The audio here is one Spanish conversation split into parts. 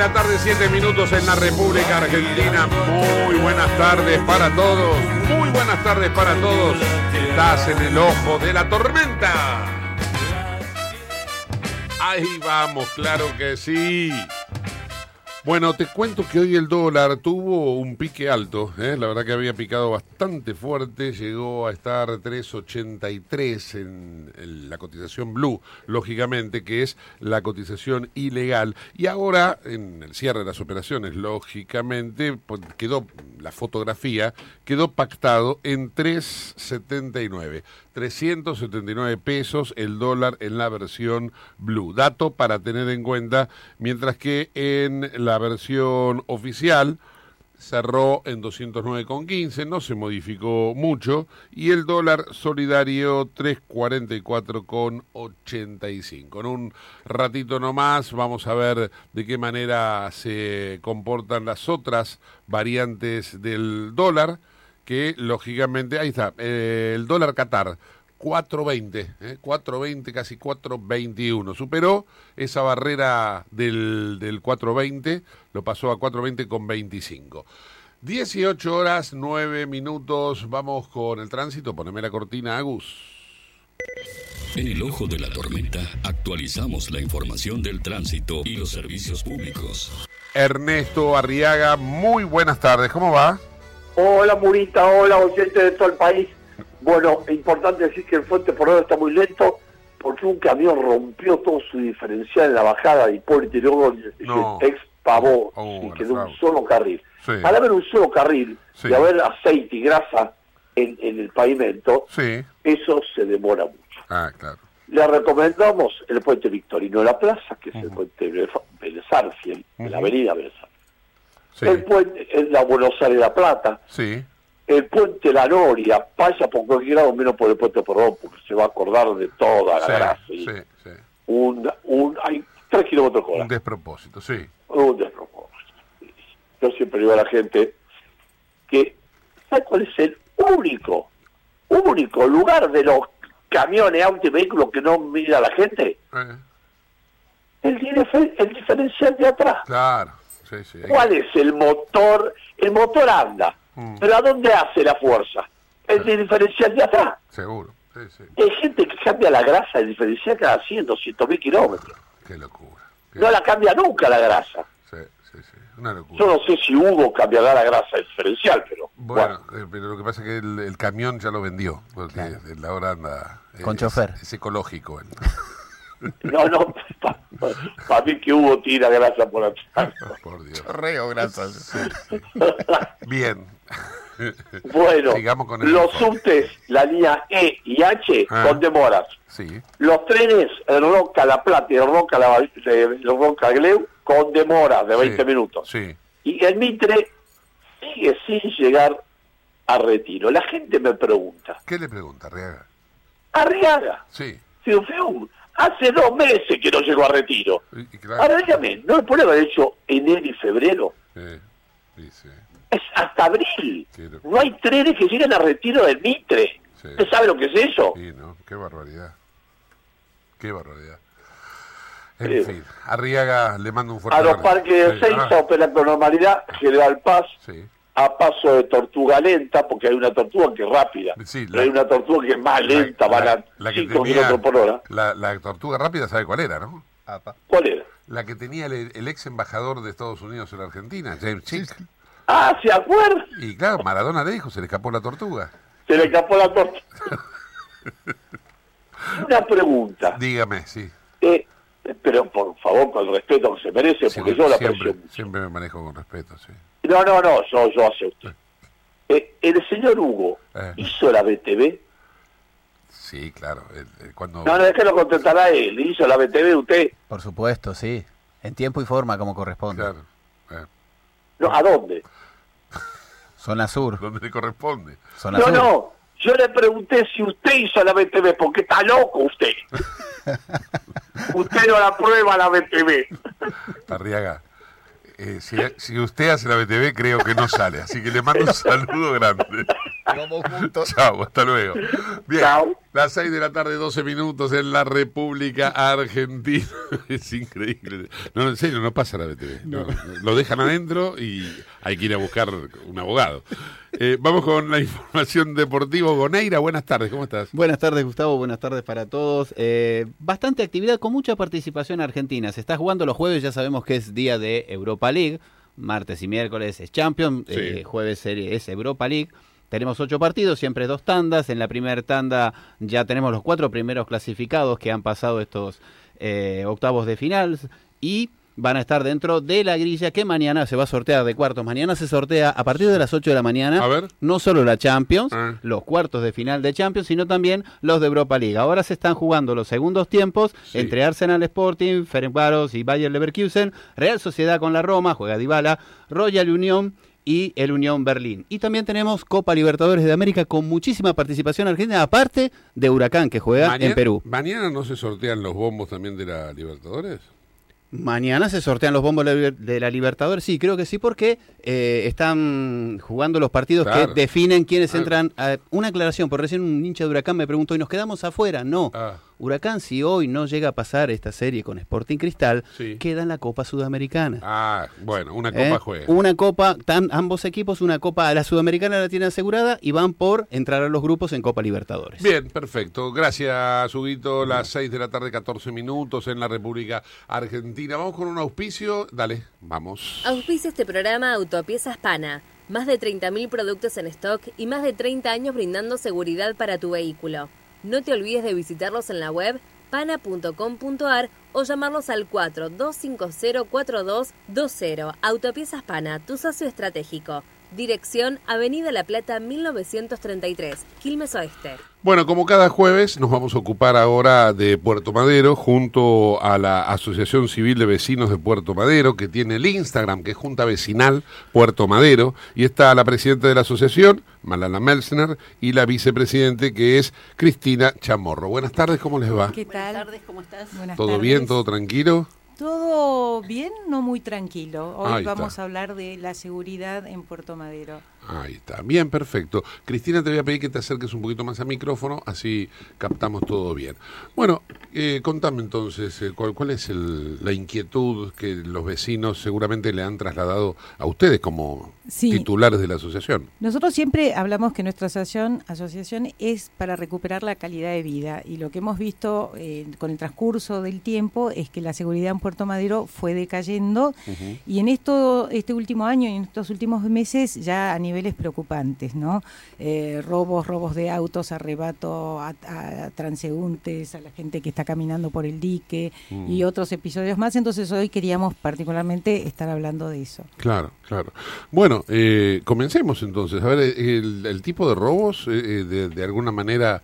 La tarde, 7 minutos en la República Argentina. Muy buenas tardes para todos. Muy buenas tardes para todos. Estás en el ojo de la tormenta. Ahí vamos, claro que sí. Bueno, te cuento que hoy el dólar tuvo un pique alto, ¿eh? la verdad que había picado bastante fuerte, llegó a estar 3.83 en, en la cotización blue, lógicamente, que es la cotización ilegal, y ahora en el cierre de las operaciones, lógicamente, pues, quedó la fotografía, quedó pactado en 3.79. 379 pesos el dólar en la versión blue. Dato para tener en cuenta, mientras que en la versión oficial cerró en 209,15, no se modificó mucho, y el dólar solidario 344,85. En un ratito nomás vamos a ver de qué manera se comportan las otras variantes del dólar que lógicamente, ahí está, eh, el dólar Qatar, 4.20, eh, 4.20, casi 4.21. Superó esa barrera del, del 4.20, lo pasó a 4.20 con 25. 18 horas, 9 minutos, vamos con el tránsito, poneme la cortina, Agus. En el ojo de la tormenta actualizamos la información del tránsito y los servicios públicos. Ernesto Arriaga, muy buenas tardes, ¿cómo va? Hola Murita, hola oyentes de todo el país. Bueno, es importante decir que el Fuente por ahora está muy lento porque un camión rompió todo su diferencial en la bajada de Hipólito Yrigoyen, No. se expavó Oh, y quedó un solo carril. Sí. Al haber un solo carril Sí. y haber aceite y grasa en, en el pavimento, Sí. eso se demora mucho. Ah, claro. Le recomendamos el puente Victorino de la Plaza, que es el puente Vélez Arfiel, la avenida Vélez. Sí. El puente en la Buenos Aires de la Plata, Sí. el puente La Noria, vaya por cualquier lado menos por el puente Porrón, porque se va a acordar de toda la. Sí, sí, sí. un, un, hay tres kilómetros por Un despropósito, sí. Un despropósito. Yo siempre digo a la gente que, ¿sabe cuál es el único, único lugar de los camiones, autos y vehículos que no mira la gente? Eh, El, el diferencial de atrás. claro. Sí, sí. ¿Cuál es el motor? El motor anda, Mm. pero ¿a dónde hace la fuerza? El diferencial de atrás. Seguro. Sí, sí. Hay gente que cambia la grasa del diferencial cada 100, 200 mil kilómetros. Qué locura. Qué- No la cambia nunca la grasa. Sí, sí, sí. Una locura. Yo no sé si Hugo cambiará la grasa del diferencial, pero Bueno, eh, pero lo que pasa es que el, el camión ya lo vendió, porque el ahora anda... Con es, chofer. Es ecológico. él. No, no, para mí que Hugo tira grasa por atrás. Por Dios. Reo, gracias. Bien. bueno, Sigamos con el los informe. subtes, la línea E y H, Ah. con demoras. Sí. Los trenes, el Roca La Plata y el Roca, la, el Roca Gleu, con demora de 20 Sí, minutos. Sí. Y el Mitre sigue sin llegar a retiro. La gente me pregunta, ¿Qué le pregunta, Arriaga? Arriaga, Sí. Fiu, Fiu, hace dos meses que no llegó a retiro. Y- y claro, Ahora dígame, ¿no le puede haber hecho enero y febrero? dice. Es hasta abril. No hay trenes que lleguen a retiro del Mitre. Sí. ¿Usted sabe lo que es eso? Sí, ¿no? Qué barbaridad. Qué barbaridad. En Sí. fin, Arriaga le mando un fuerte A los abrazo. parques de Sí, Seiza ah, operan con normalidad, General Paz, sí. A paso de tortuga lenta, porque hay una tortuga que es rápida, Sí, pero hay una tortuga que es más lenta, La- van la- a la que 5 tenía- kilómetros por hora. La, la tortuga rápida, ¿sabe cuál era, no? ¿Cuál era? La que tenía el, el ex embajador de Estados Unidos en la Argentina, James Chick. Ah, ¿se acuerda? Y claro, Maradona le dijo, se le escapó la tortuga. Se le escapó la tortuga. una pregunta, Dígame, sí. eh, pero por favor, con el respeto que se merece, porque yo la siempre, aprecio mucho. siempre me manejo con respeto, sí. No, no, no, yo, yo acepto. Eh, el señor Hugo Eh. hizo la BTV. Sí, claro. el- el- cuando, No, no, es que lo contestará él. Hizo la BTV usted. Por supuesto, sí. En tiempo y forma, como corresponde. Claro. eh, No, ¿A dónde? Zona Sur. donde le corresponde. Zona No, Sur. no. Yo le pregunté si usted hizo la BTV, porque está loco usted. usted no la prueba la BTV. Arriaga, eh, si, si usted hace la BTV, creo que no sale. Así que le mando un saludo grande. Vamos juntos. Chao, hasta luego. Bien, Chao. Las 6 de la tarde, 12 minutos en la República Argentina. Es increíble. No, en serio, no pasa la BTV. No, lo dejan adentro y hay que ir a buscar un abogado. Eh, vamos con la información deportiva. Goneira, buenas tardes, ¿cómo estás? Buenas tardes, Gustavo. Buenas tardes para todos. Eh, bastante actividad con mucha participación argentina. Se está jugando los jueves, ya sabemos que es día de Europa League. Martes y miércoles es Champions, Sí. eh, jueves serie es Europa League. Tenemos ocho partidos, siempre dos tandas. En la primera tanda ya tenemos los cuatro primeros clasificados que han pasado estos eh, octavos de final y van a estar dentro de la grilla que mañana se va a sortear de cuartos. Mañana se sortea a partir de las 8 de la mañana A ver. no solo la Champions, Ah. los cuartos de final de Champions, sino también los de Europa League. Ahora se están jugando los segundos tiempos Sí. entre Arsenal Sporting, Ferencváros y Bayer Leverkusen, Real Sociedad con la Roma, juega Dybala, Royal Unión y el Unión Berlín. Y también tenemos Copa Libertadores de América con muchísima participación argentina, aparte de Huracán que juega en Perú. ¿Mañana no se sortean los bombos también de la Libertadores? Mañana se sortean los bombos de la- de la Libertadores, sí, creo que sí, porque eh, están jugando los partidos Claro. que definen quiénes Claro. entran. a- una aclaración, por recién un hincha de Huracán me preguntó, ¿y nos quedamos afuera? No. Ah. Huracán, si hoy no llega a pasar esta serie con Sporting Cristal, Sí. queda en la Copa Sudamericana. Ah, bueno, una copa ¿Eh? juega. Una copa, tan, ambos equipos, una copa a la Sudamericana la tienen asegurada y van por entrar a los grupos en Copa Libertadores. Bien, perfecto. Gracias, Huguito. Las 6 de la tarde, 14 minutos en la República Argentina. Vamos con un auspicio. Dale, vamos. Auspicia este programa Autopiezas Pana. Más de 30.000 productos en stock y más de 30 años brindando seguridad para tu vehículo. No te olvides de visitarlos en la web pana.com.ar o llamarlos al 42504220. Autopiezas Pana, tu socio estratégico. Dirección Avenida La Plata 1933, Quilmes Oeste. Bueno, como cada jueves, nos vamos a ocupar ahora de Puerto Madero junto a la Asociación Civil de Vecinos de Puerto Madero, que tiene el Instagram, que es Junta Vecinal Puerto Madero, y está la presidenta de la asociación, Malala Melsner, y la vicepresidente, que es Cristina Chamorro. Buenas tardes, ¿cómo les va? ¿Qué tal? Buenas tardes, ¿cómo estás? Buenas ¿Todo tardes. bien, todo tranquilo? Todo bien, no muy tranquilo. Hoy Ahí vamos está. a hablar de la seguridad en Puerto Madero. Ahí está, bien, perfecto. Cristina, te voy a pedir que te acerques un poquito más al micrófono, así captamos todo bien. Bueno, eh, contame entonces, eh, ¿cuál, cuál es el- la inquietud que los vecinos seguramente le han trasladado a ustedes como Sí. titulares de la asociación? Nosotros siempre hablamos que nuestra asociación, asociación es para recuperar la calidad de vida y lo que hemos visto eh, con el transcurso del tiempo es que la seguridad en Puerto Madero fue decayendo y en esto este último año y en estos últimos meses ya a niveles preocupantes, ¿no? Eh, robos, robos de autos, arrebato a, a transeúntes, a la gente que está caminando por el dique y otros episodios más. Entonces hoy queríamos particularmente estar hablando de eso. Claro, claro. Bueno, eh, comencemos entonces. A ver, el, el tipo de robos, eh, eh, de, de alguna manera,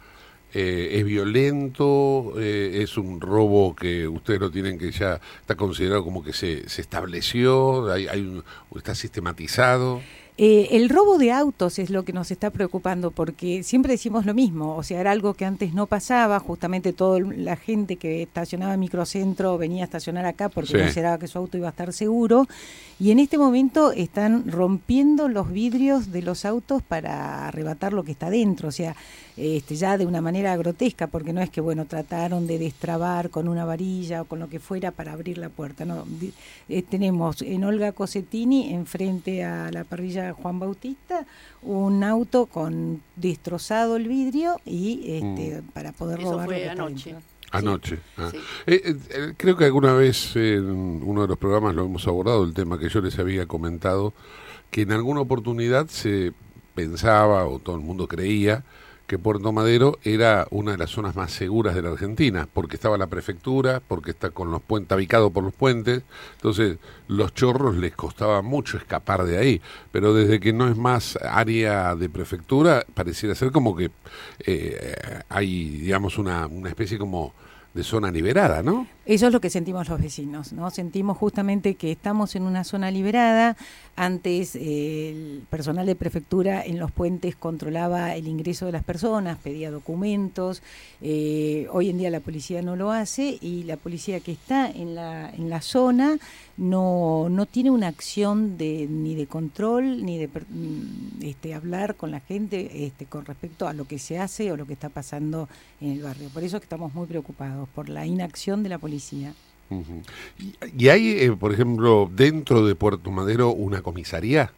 eh, es violento, eh, es un robo que ustedes lo tienen que ya está considerado como que se, se estableció, hay, hay un- está sistematizado. Eh, el robo de autos es lo que nos está preocupando porque siempre decimos lo mismo, o sea, era algo que antes no pasaba, justamente toda la gente que estacionaba en microcentro venía a estacionar acá porque Sí. consideraba que su auto iba a estar seguro y en este momento están rompiendo los vidrios de los autos para arrebatar lo que está dentro, o sea, este, ya de una manera grotesca, porque no es que, bueno, trataron de destrabar con una varilla o con lo que fuera para abrir la puerta, no. Eh, tenemos en Olga Cosetini, enfrente a la parrilla Juan Bautista, un auto con destrozado el vidrio y este, para poder Eso robar fue anoche. dentro. Anoche. ah. sí. Eh, eh, creo que alguna vez en uno de los programas lo hemos abordado, el tema que yo les había comentado, que en alguna oportunidad se pensaba, o todo el mundo creía, que Puerto Madero era una de las zonas más seguras de la Argentina, porque estaba la prefectura, porque está con los puentes, habicado por los puentes, entonces los chorros les costaba mucho escapar de ahí, pero desde que no es más área de prefectura, pareciera ser como que eh, hay, digamos, una, una especie como de zona liberada, ¿no? Eso es lo que sentimos los vecinos, ¿no? Sentimos justamente que estamos en una zona liberada. Antes eh, el personal de prefectura en los puentes controlaba el ingreso de las personas, pedía documentos. Eh, hoy en día la policía no lo hace y la policía que está en la, en la zona no, no tiene una acción de, ni de control ni de este, hablar con la gente este, con respecto a lo que se hace o lo que está pasando en el barrio. Por eso es que estamos muy preocupados por la inacción de la policía. Y, y hay, eh, por ejemplo, dentro de Puerto Madero una comisaría.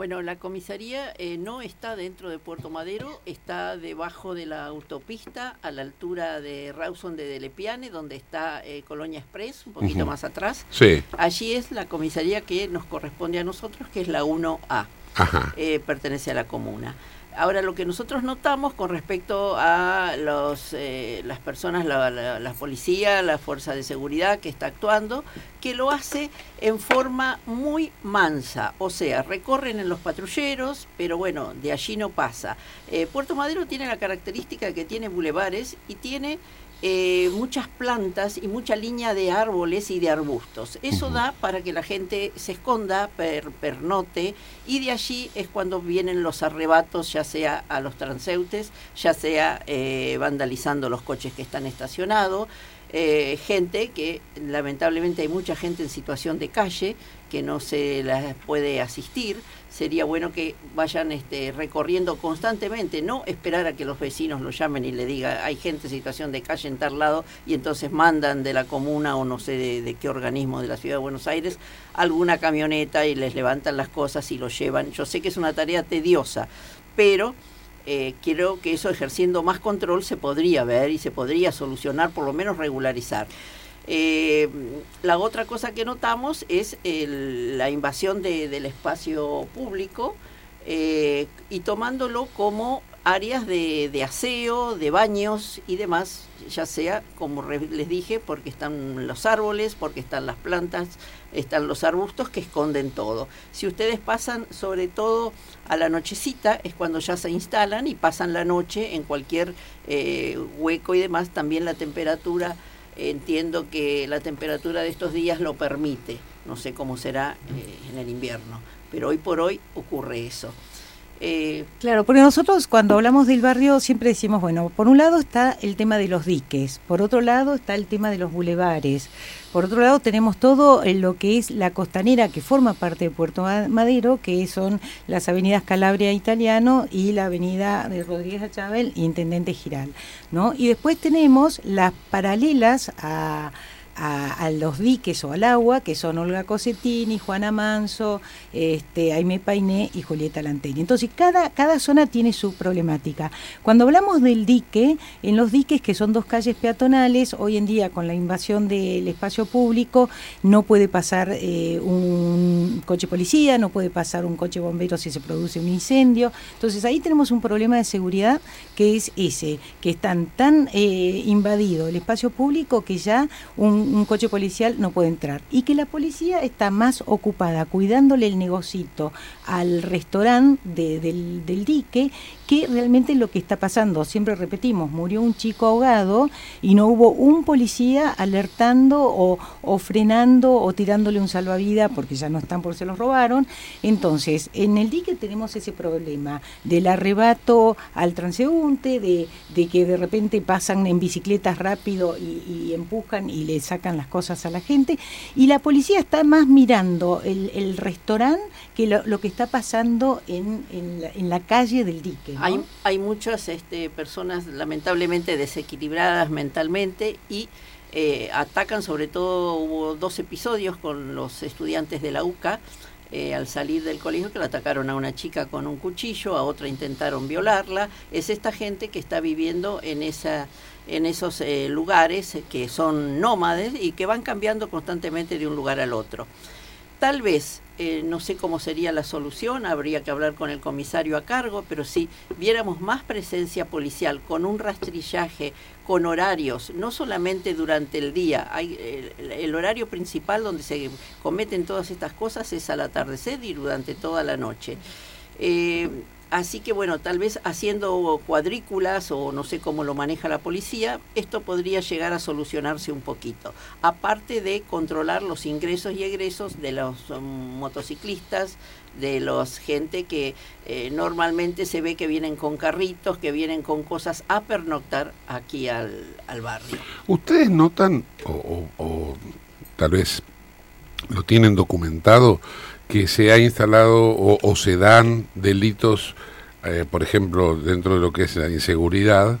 Bueno, la comisaría eh, no está dentro de Puerto Madero, está debajo de la autopista a la altura de Rawson de Delepiane, donde está eh, Colonia Express, un poquito más atrás. Sí, Allí es la comisaría que nos corresponde a nosotros, que es la 1A, ajá. eh, pertenece a la comuna. Ahora, lo que nosotros notamos con respecto a los, eh, las personas, la, policía, la fuerza de seguridad que está actuando, que lo hace en forma muy mansa, o sea, recorren en los patrulleros, pero bueno, de allí no pasa. Eh, Puerto Madero tiene la característica que tiene bulevares y tiene eh, muchas plantas y mucha línea de árboles y de arbustos. Eso da para que la gente se esconda, per, pernote, y de allí es cuando vienen los arrebatos, ya sea a los transeúntes, ya sea eh, vandalizando los coches que están estacionados. eh, gente que lamentablemente hay mucha gente en situación de calle que no se la puede asistir sería bueno que vayan este, recorriendo constantemente, no esperar a que los vecinos lo llamen y le diga hay gente en situación de calle en tal lado y entonces mandan de la comuna o no sé de, de qué organismo de la ciudad de Buenos Aires alguna camioneta y les levantan las cosas y lo llevan. Yo sé que es una tarea tediosa, pero eh, creo que eso ejerciendo más control se podría ver y se podría solucionar, por lo menos regularizar. Eh, la otra cosa que notamos es el- la invasión de- del espacio público eh, y tomándolo como áreas de, de aseo, de baños y demás, ya sea, como les dije, porque están los árboles, porque están las plantas, están los arbustos que esconden todo. Si ustedes pasan sobre todo a la nochecita, es cuando ya se instalan y pasan la noche en cualquier eh, hueco y demás, también la temperatura entiendo que la temperatura de estos días lo permite. No sé cómo será eh, en el invierno, pero hoy por hoy ocurre eso. Eh, Claro, porque nosotros cuando hablamos del barrio siempre decimos, bueno, por un lado está el tema de los diques, por otro lado está el tema de los bulevares, por otro lado tenemos todo en lo que es la costanera que forma parte de Puerto Ma- Madero, que son las avenidas Calabria Italiano y la avenida de Rodríguez Achával y Intendente Giral, ¿no? Y después tenemos las paralelas a a, los diques o al agua, que son Olga Cosetini, Juana Manso, este, Aime Painé y Julieta Lanteri. Entonces, cada, cada zona tiene su problemática. Cuando hablamos del dique, en los diques, que son dos calles peatonales, hoy en día con la invasión del espacio público, no puede pasar eh, un coche policía, no puede pasar un coche bombero si se produce un incendio. Entonces, ahí tenemos un problema de seguridad que es ese, que están tan eh, invadido el espacio público que ya un, un coche policial no puede entrar. Y que la policía está más ocupada cuidándole el negocito al restaurante de- del, del dique que realmente lo que está pasando. Siempre repetimos, murió un chico ahogado y no hubo un policía alertando o, o frenando o tirándole un salvavidas porque ya no están porque se los robaron. Entonces, en el dique tenemos ese problema del arrebato al transeúnte, de, de que de repente pasan en bicicletas rápido y, y empujan y le sacan las cosas a la gente. Y la policía está más mirando el, el restaurante que lo, lo que está pasando en, en, la, en la calle del dique. Hay, hay muchas este, personas lamentablemente desequilibradas mentalmente y eh, atacan, sobre todo hubo dos episodios con los estudiantes de la UCA eh, al salir del colegio que le atacaron a una chica con un cuchillo, a otra intentaron violarla. Es esta gente que está viviendo en esa en esos eh, lugares que son nómades y que van cambiando constantemente de un lugar al otro. Tal vez, eh, no sé cómo sería la solución, habría que hablar con el comisario a cargo, pero si viéramos más presencia policial con un rastrillaje, con horarios, no solamente durante el día, hay el, el horario principal donde se cometen todas estas cosas es al atardecer y durante toda la noche. Eh, Así que bueno, tal vez haciendo cuadrículas o no sé cómo lo maneja la policía, esto podría llegar a solucionarse un poquito. Aparte de controlar los ingresos y egresos de los um, motociclistas, de los gente que eh, normalmente se ve que vienen con carritos, que vienen con cosas a pernoctar aquí al, al barrio. ¿Ustedes notan, o, o- o tal vez lo tienen documentado, que se ha instalado o, o se dan delitos, eh, por ejemplo, dentro de lo que es la inseguridad,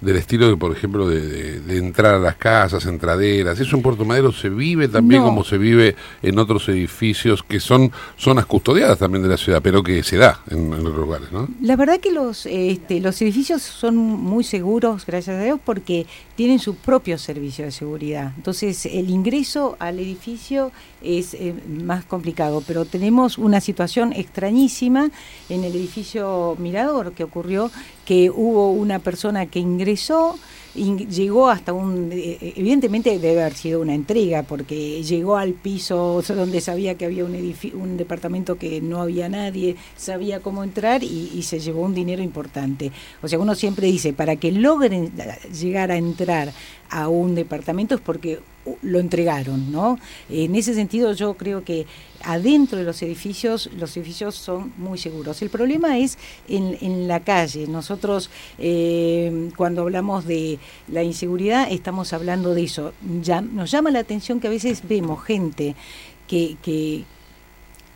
del estilo de, por ejemplo, de, de- de entrar a las casas, entraderas? ¿Eso en Puerto Madero se vive también No. como se vive en otros edificios que son zonas custodiadas también de la ciudad, pero que se da en, en otros lugares, ¿no? La verdad que los, este, los edificios son muy seguros, gracias a Dios, porque tienen su propio servicio de seguridad. Entonces, el ingreso al edificio es eh, más complicado, pero tenemos una situación extrañísima en el edificio Mirador que ocurrió, que hubo una persona que ingresó, llegó hasta un, eh, evidentemente debe haber sido una entrega, porque llegó al piso donde sabía que había un, un departamento que no había nadie, sabía cómo entrar y, y se llevó un dinero importante. O sea, uno siempre dice, para que logren llegar a entrar a un departamento es porque lo entregaron, ¿no? En ese sentido yo creo que adentro de los edificios, los edificios son muy seguros. El problema es en, en la calle. Nosotros eh, cuando hablamos de la inseguridad estamos hablando de eso. Ya, nos llama la atención que a veces vemos gente que, que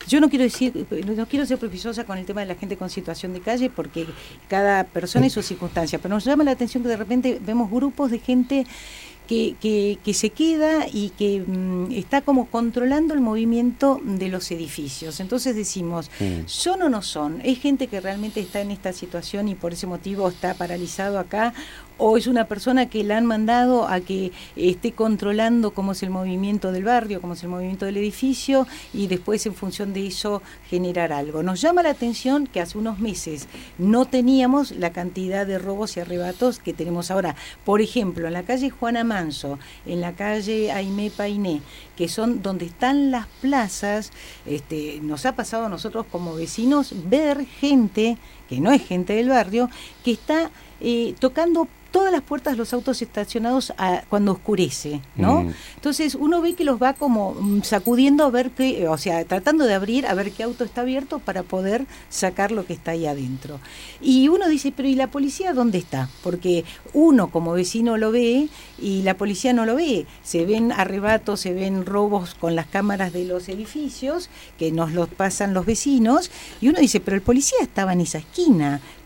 yo no quiero decir, no quiero ser prejuiciosa con el tema de la gente con situación de calle porque cada persona y su circunstancia, pero nos llama la atención que de repente vemos grupos de gente que, que, que se queda y que mm, está como controlando el movimiento de los edificios. Entonces decimos, ¿son o no son? ¿Es gente que realmente está en esta situación y por ese motivo está paralizado acá? ¿O es una persona que la han mandado a que esté controlando cómo es el movimiento del barrio, cómo es el movimiento del edificio y después en función de eso generar algo? Nos llama la atención que hace unos meses no teníamos la cantidad de robos y arrebatos que tenemos ahora. Por ejemplo, en la calle Juana Manso, en la calle Aimé Painé, que son donde están las plazas, este, nos ha pasado a nosotros como vecinos ver gente, que no es gente del barrio, que está eh, tocando todas las puertas de los autos estacionados a- cuando oscurece, ¿no? Mm. Entonces uno ve que los va como mm, sacudiendo a ver qué, o sea, tratando de abrir a ver qué auto está abierto para poder sacar lo que está ahí adentro. Y uno dice, pero ¿y la policía dónde está? Porque uno como vecino lo ve y la policía no lo ve. Se ven arrebatos, se ven robos con las cámaras de los edificios que nos los pasan los vecinos y uno dice, pero el policía estaba en esa esquina.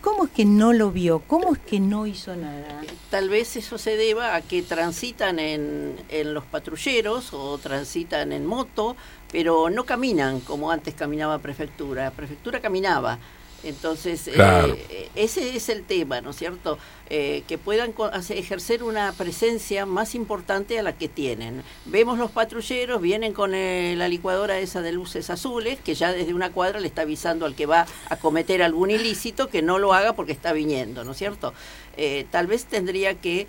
¿Cómo es que no lo vio? ¿Cómo es que no hizo nada? Tal vez eso se deba a que transitan en, en los patrulleros o transitan en moto, pero no caminan como antes caminaba prefectura. Prefectura caminaba. Entonces, eh, Claro. eh, ese es el tema, ¿no es cierto? Eh, que puedan ejercer una presencia más importante a la que tienen. Vemos los patrulleros, vienen con eh, la licuadora esa de luces azules, que ya desde una cuadra le está avisando al que va a cometer algún ilícito que no lo haga porque está viniendo, ¿no es cierto? Tal vez tendría que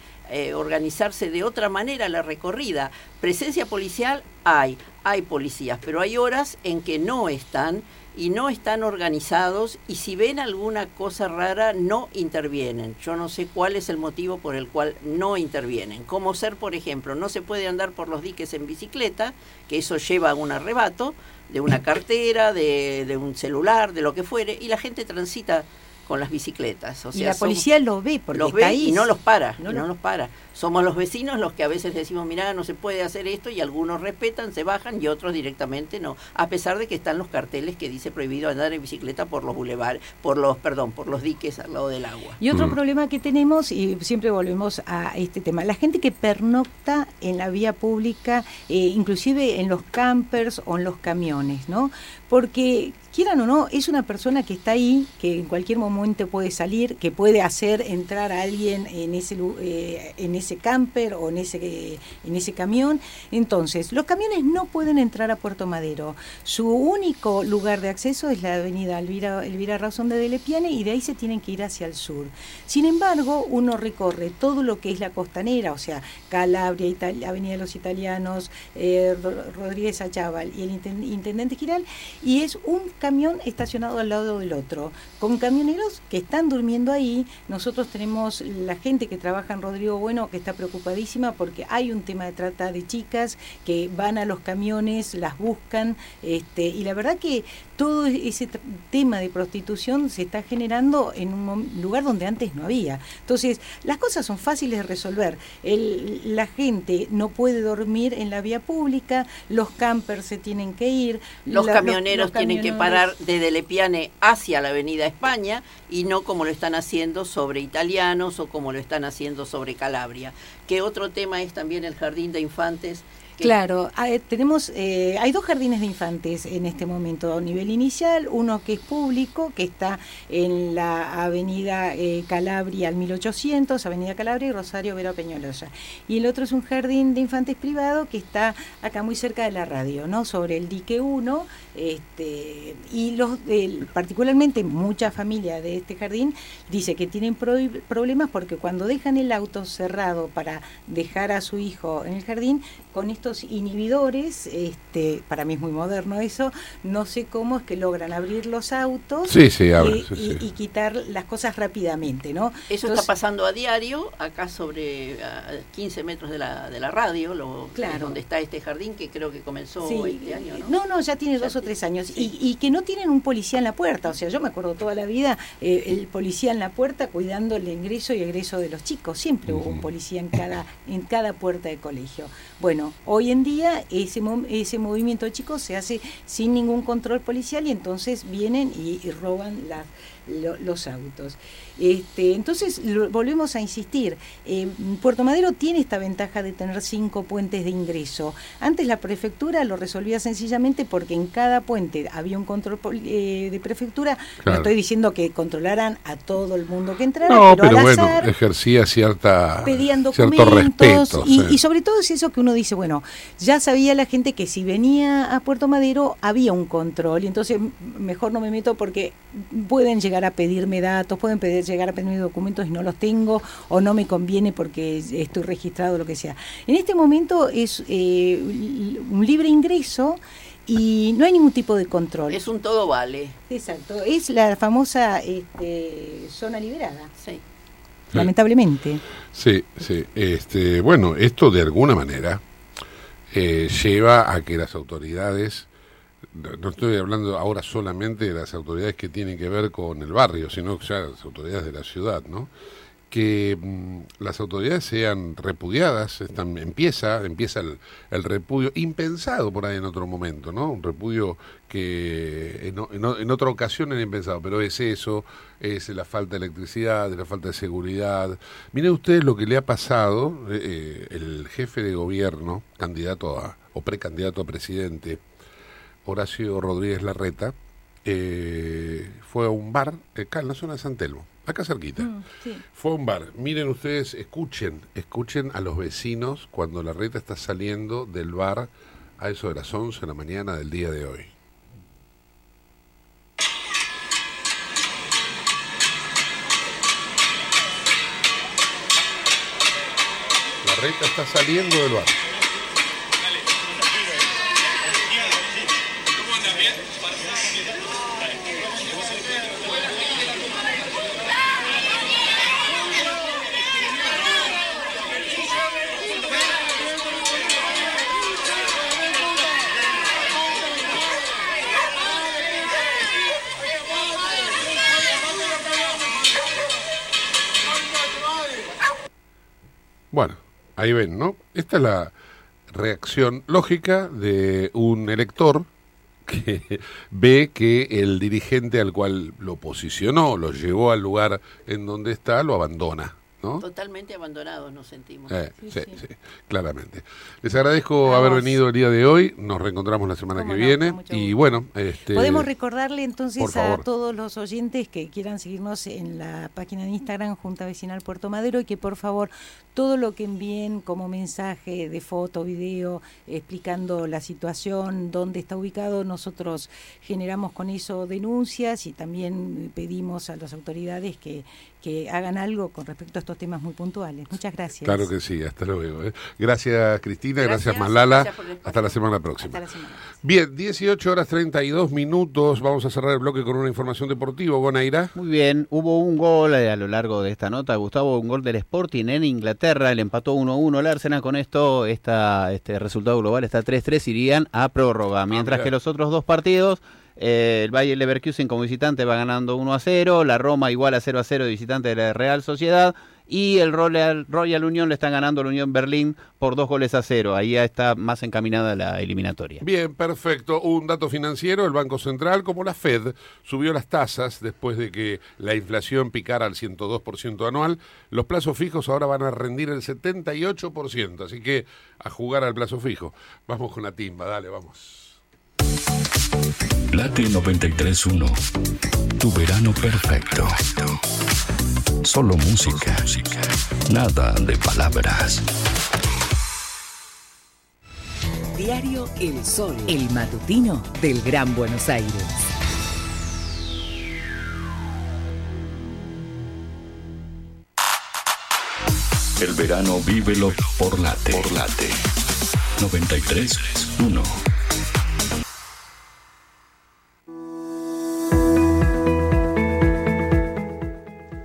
organizarse de otra manera la recorrida. Presencia policial hay, hay policías, pero hay horas en que no están y no están organizados y si ven alguna cosa rara no intervienen. Yo no sé cuál es el motivo por el cual no intervienen. Como ser, por ejemplo, no se puede andar por los diques en bicicleta, que eso lleva a un arrebato de una cartera, de, de un celular, de lo que fuere, y la gente transita con las bicicletas. O y la policía lo ve porque los está ve ahí. y no los para, No y lo- no los para. Somos los vecinos los que a veces decimos, mira, no se puede hacer esto y algunos respetan, se bajan y otros directamente no, a pesar de que están los carteles que dice prohibido andar en bicicleta por los bulevares, por los, perdón, por los diques al lado del agua. Y otro Mm. problema que tenemos, y siempre volvemos a este tema, la gente que pernocta en la vía pública, eh, inclusive en los campers o en los camiones, ¿no? Porque, quieran o no, es una persona que está ahí, que en cualquier momento puede salir, que puede hacer entrar a alguien en ese, eh, en ese camper o en ese, eh, en ese camión. Entonces, los camiones no pueden entrar a Puerto Madero. Su único lugar de acceso es la avenida Elvira, Elvira Razón de Delepiane y de ahí se tienen que ir hacia el sur. Sin embargo, uno recorre todo lo que es la costanera, o sea, Calabria, Ital- Avenida de los Italianos, eh, Ro- Rodríguez Achával y el inten- Intendente Giral, y es un camión estacionado al lado del otro, con camioneros que están durmiendo ahí. Nosotros tenemos la gente que trabaja en Rodrigo Bueno que está preocupadísima porque hay un tema de trata de chicas que van a los camiones, las buscan, este, y la verdad que todo ese tema de prostitución se está generando en un lugar donde antes no había. Entonces, las cosas son fáciles de resolver. El- la gente no puede dormir en la vía pública, los campers se tienen que ir, Los la- camioneros los tienen que camioneros- parar desde Lepiane hacia la avenida España y no como lo están haciendo sobre italianos o como lo están haciendo sobre Calabria. Que otro tema es también el jardín de infantes. Claro, hay- tenemos, eh, hay dos jardines de infantes en este momento a nivel inicial, uno que es público, que está en la avenida eh, Calabria al 1800, avenida Calabria y Rosario Vera Peñolosa. Y el otro es un jardín de infantes privado que está acá muy cerca de la radio, ¿no? Sobre el dique 1, este, y los, el- particularmente mucha familia de este jardín dice que tienen pro- problemas porque cuando dejan el auto cerrado para dejar a su hijo en el jardín, con estos inhibidores, este, para mí es muy moderno eso, no sé cómo es que logran abrir los autos Sí, sí, abren, y, sí, y- sí. y quitar las cosas rápidamente, ¿no? Eso Entonces- está pasando a diario, acá sobre a 15 metros de la, de la radio, lo, Claro. es donde está este jardín que creo que comenzó Sí. este año, ¿no? No, no, ya tiene Ya dos o tres años. sí. Y, y que no tienen un policía en la puerta. O sea, yo me acuerdo toda la vida eh, el policía en la puerta cuidando el ingreso y egreso de los chicos. Siempre hubo un policía en cada, en cada puerta de colegio. Bueno, hoy en día ese, ese movimiento de chicos se hace sin ningún control policial y entonces vienen y, y roban las- lo- los autos. Este, entonces, lo- volvemos a insistir, eh, Puerto Madero tiene esta ventaja de tener cinco puentes de ingreso. Antes la prefectura lo resolvía sencillamente porque en cada puente había un control eh, de prefectura. Claro. No estoy diciendo que controlaran a todo el mundo que entrara, No, pero, pero al bueno, azar ejercía cierta, pedían cierto documentos respeto. y, sí. y sobre todo es eso que uno dice, bueno, ya sabía la gente que si venía a Puerto Madero había un control y entonces mejor no me meto porque pueden llegar a pedirme datos, pueden pedir, llegar a pedirme documentos y no los tengo o no me conviene porque estoy registrado, lo que sea. En este momento es eh, un libre ingreso y no hay ningún tipo de control. Es un todo vale. Exacto, es la famosa este, zona liberada, Sí. Sí. lamentablemente. Sí, sí. Este, bueno, esto de alguna manera eh, lleva a que las autoridades, no estoy hablando ahora solamente de las autoridades que tienen que ver con el barrio, sino ya las autoridades de la ciudad, ¿no? que mm, las autoridades sean repudiadas, están, empieza, empieza el, el repudio impensado por ahí en otro momento, ¿no? Un repudio que en, en en otra ocasión era impensado, pero es eso, es la falta de electricidad, la falta de seguridad. Miren ustedes lo que le ha pasado, eh, eh, el jefe de gobierno, candidato a, o precandidato a presidente, Horacio Rodríguez Larreta, eh, fue a un bar acá en la zona de San Telmo, acá cerquita. Mm, sí. Fue a un bar. Miren ustedes, escuchen, escuchen a los vecinos cuando la reta está saliendo del bar a eso de las 11 de la mañana del día de hoy. La reta está saliendo del bar. Ahí ven, ¿no? Esta es la reacción lógica de un elector que ve que el dirigente al cual lo posicionó, lo llevó al lugar en donde está, lo abandona, ¿no? Totalmente abandonados nos sentimos. Eh, sí, sí, claramente. Les agradezco haber venido el día de hoy. Nos reencontramos la semana que no, viene. Y bueno, este, Podemos recordarle entonces a todos los oyentes que quieran seguirnos en la página de Instagram Junta Vecinal Puerto Madero y que por favor todo lo que envíen como mensaje de foto, video, explicando la situación, dónde está ubicado, nosotros generamos con eso denuncias y también pedimos a las autoridades que, que hagan algo con respecto a estos temas muy puntuales. Muchas gracias. Claro que sí, hasta luego. ¿eh? Gracias Cristina, gracias, Gracias, Malala. gracias por el espacio. hasta la semana próxima. Hasta la semana. Bien, 18 horas 32 minutos. Vamos a cerrar el bloque con una información deportiva. Gonaira. Muy bien, hubo un gol a lo largo de esta nota, Gustavo, un gol del Sporting en Inglaterra, el empató 1-1 el Arsenal, con esto esta, este resultado global está 3-3, irían a prórroga, mientras mira. que los otros dos partidos, eh, el Bayer Leverkusen como visitante va ganando 1-0, la Roma igual a 0-0 de visitante de la Real Sociedad, y el Royal, Royal Union le están ganando a la Unión Berlín por dos goles a cero, ahí ya está más encaminada la eliminatoria. Bien, perfecto. Un dato financiero, el Banco Central, como la Fed, subió las tasas después de que la inflación picara al 102% anual. Los plazos fijos ahora van a rendir el 78%, así que a jugar al plazo fijo. Vamos con la timba, dale, vamos. Late 93.1. Tu verano perfecto. Solo música. Nada de palabras. Diario El Sol, el matutino del Gran Buenos Aires. El verano vívelo por late. Por late. 93.1.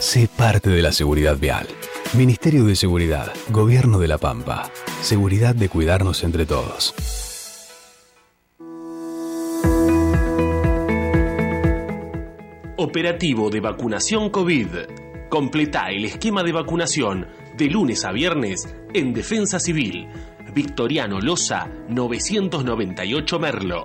Sé parte de la seguridad vial. Ministerio de Seguridad, Gobierno de la Pampa. Seguridad de cuidarnos entre todos. Operativo de vacunación COVID. Completa el esquema de vacunación de lunes a viernes en Defensa Civil. Victoriano Loza, 998 Merlo.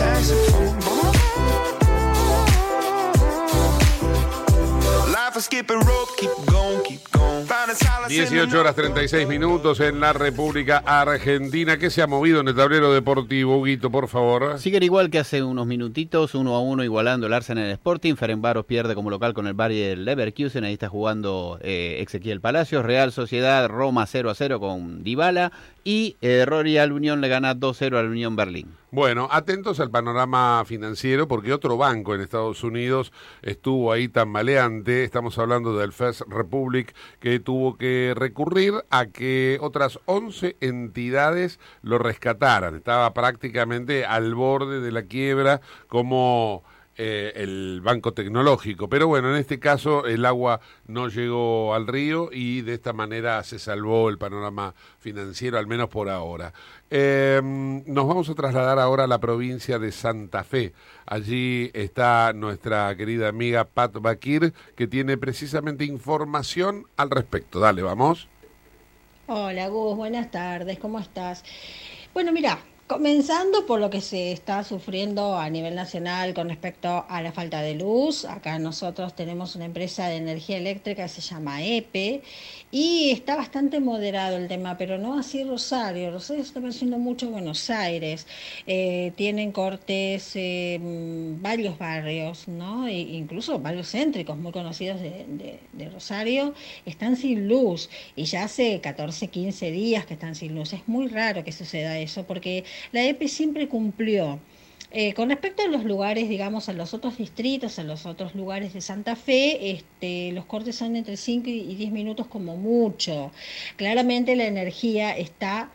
saxophone. Life is skipping rope, keep going, keep going. Find a solace in the 18 horas 36 minutos en la República Argentina. ¿Qué se ha movido en el tablero deportivo, Huguito, por favor? Siguen igual que hace unos minutitos, uno a uno igualando el Arsenal Sporting. Ferencváros pierde como local con el Bayer Leverkusen. Ahí está jugando eh, Ezequiel Palacios. Real Sociedad Roma 0 a 0 con Dybala. Y eh, Royal Unión le gana 2 0 al Unión Berlín. Bueno, atentos al panorama financiero porque otro banco en Estados Unidos estuvo ahí tan maleante. Estamos hablando del First Republic que tuvo que recurrir a que otras 11 entidades lo rescataran. Estaba prácticamente al borde de la quiebra como eh, el banco tecnológico. Pero bueno, en este caso el agua no llegó al río y de esta manera se salvó el panorama financiero, al menos por ahora. Eh, nos vamos a trasladar ahora a la provincia de Santa Fe. Allí está nuestra querida amiga Pat Bakir, que tiene precisamente información al respecto. Dale, vamos. Hola Gus, buenas tardes, ¿cómo estás? Bueno, mira, comenzando por lo que se está sufriendo a nivel nacional con respecto a la falta de luz. Acá nosotros tenemos una empresa de energía eléctrica que se llama EPE y está bastante moderado el tema, pero no así Rosario. Rosario está pareciendo mucho Buenos Aires. Eh, tienen cortes en varios barrios, ¿no? E incluso barrios céntricos muy conocidos de Rosario están sin luz y ya hace 14, 15 días que están sin luz. Es muy raro que suceda eso porque la EPE siempre cumplió. Eh, con respecto a los lugares, digamos, a los otros distritos, a los otros lugares de Santa Fe, este, los cortes son entre 5 y 10 minutos como mucho. Claramente la energía está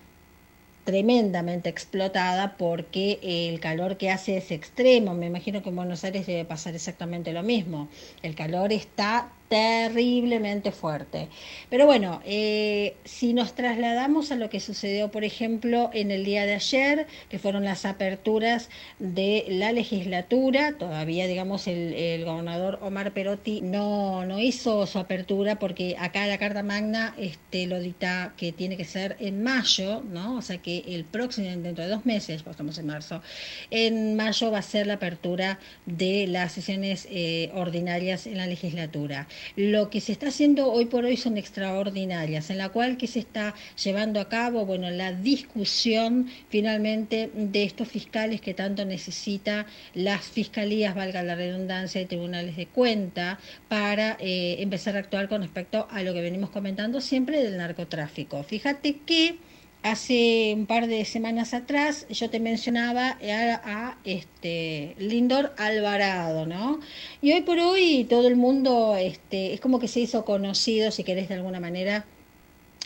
tremendamente explotada porque el calor que hace es extremo. Me imagino que en Buenos Aires debe pasar exactamente lo mismo. El calor está terriblemente fuerte. Pero bueno, eh, si nos trasladamos a lo que sucedió, por ejemplo, en el día de ayer, que fueron las aperturas de la legislatura, todavía, digamos, el, gobernador Omar Perotti no, no hizo su apertura porque acá la Carta Magna este, lo dicta que tiene que ser en mayo, ¿no? O sea que el próximo, dentro de dos meses, pues estamos en marzo, en mayo va a ser la apertura de las sesiones eh, ordinarias en la legislatura. Lo que se está haciendo hoy por hoy son extraordinarias, en la cual que se está llevando a cabo, bueno, la discusión finalmente de estos fiscales que tanto necesita las fiscalías, valga la redundancia, y tribunales de cuenta para eh, empezar a actuar con respecto a lo que venimos comentando siempre del narcotráfico. Fíjate que Hace un par de semanas atrás yo te mencionaba a, este Lindor Alvarado, ¿no? Y hoy por hoy todo el mundo este, es como que se hizo conocido, si querés de alguna manera,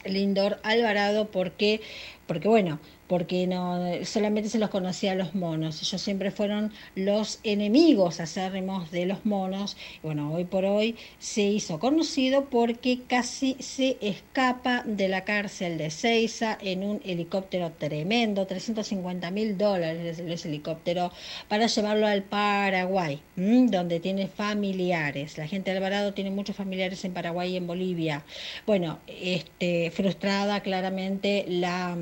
Lindor Alvarado, porque, porque bueno, porque no solamente se los conocía a los monos. Ellos siempre fueron los enemigos acérrimos de los monos. Bueno, hoy por hoy se hizo conocido porque casi se escapa de la cárcel de Ceiza en un helicóptero tremendo, 350 mil dólares ese helicóptero, para llevarlo al Paraguay, donde tiene familiares. La gente de Alvarado tiene muchos familiares en Paraguay y en Bolivia. Bueno, este, frustrada claramente la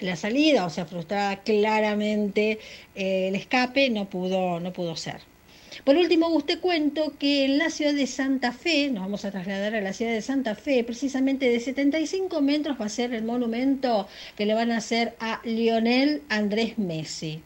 la salida, o sea, frustrada claramente eh, el escape, no pudo, no pudo ser. Por último, Gus, te cuento que en la ciudad de Santa Fe, nos vamos a trasladar a la ciudad de Santa Fe, precisamente de 75 metros va a ser el monumento que le van a hacer a Lionel Andrés Messi.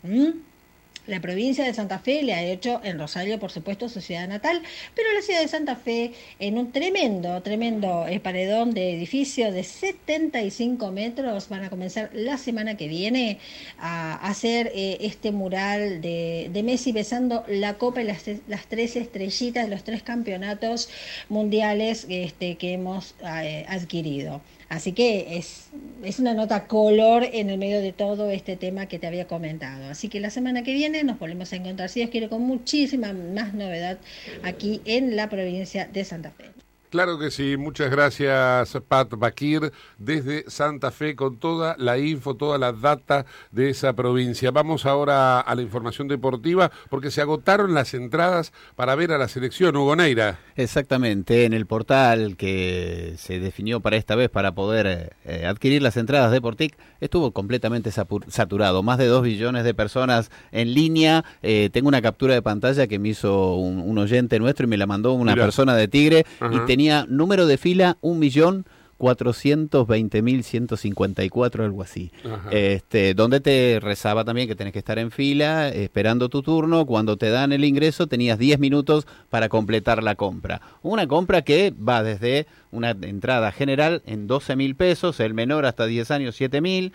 La provincia de Santa Fe le ha hecho en Rosario, por supuesto, su ciudad natal, pero la ciudad de Santa Fe, en un tremendo, tremendo paredón de edificio de 75 metros, van a comenzar la semana que viene a hacer eh, este mural de, Messi besando la copa y las, las tres estrellitas de los tres campeonatos mundiales este, que hemos eh, adquirido. Así que es, es una nota color en el medio de todo este tema que te había comentado. Así que la semana que viene nos volvemos a encontrar, si Dios quiere, con muchísima más novedad aquí en la provincia de Santa Fe. Claro que sí, muchas gracias Pat Bakir desde Santa Fe con toda la info, toda la data de esa provincia. Vamos ahora a la información deportiva porque se agotaron las entradas para ver a la selección Hugo Neira. Exactamente, en el portal que se definió para esta vez para poder eh, adquirir las entradas de Portic estuvo completamente saturado, más de dos billones de personas en línea. Eh, tengo una captura de pantalla que me hizo un, un oyente nuestro y me la mandó una Mirá. persona de Tigre Ajá. y tenía número de fila un millón 420.154, algo así. Ajá. Este, donde te rezaba también que tenés que estar en fila esperando tu turno. Cuando te dan el ingreso tenías 10 minutos para completar la compra. Una compra que va desde una entrada general en 12 mil pesos, el menor hasta 10 años 7 mil,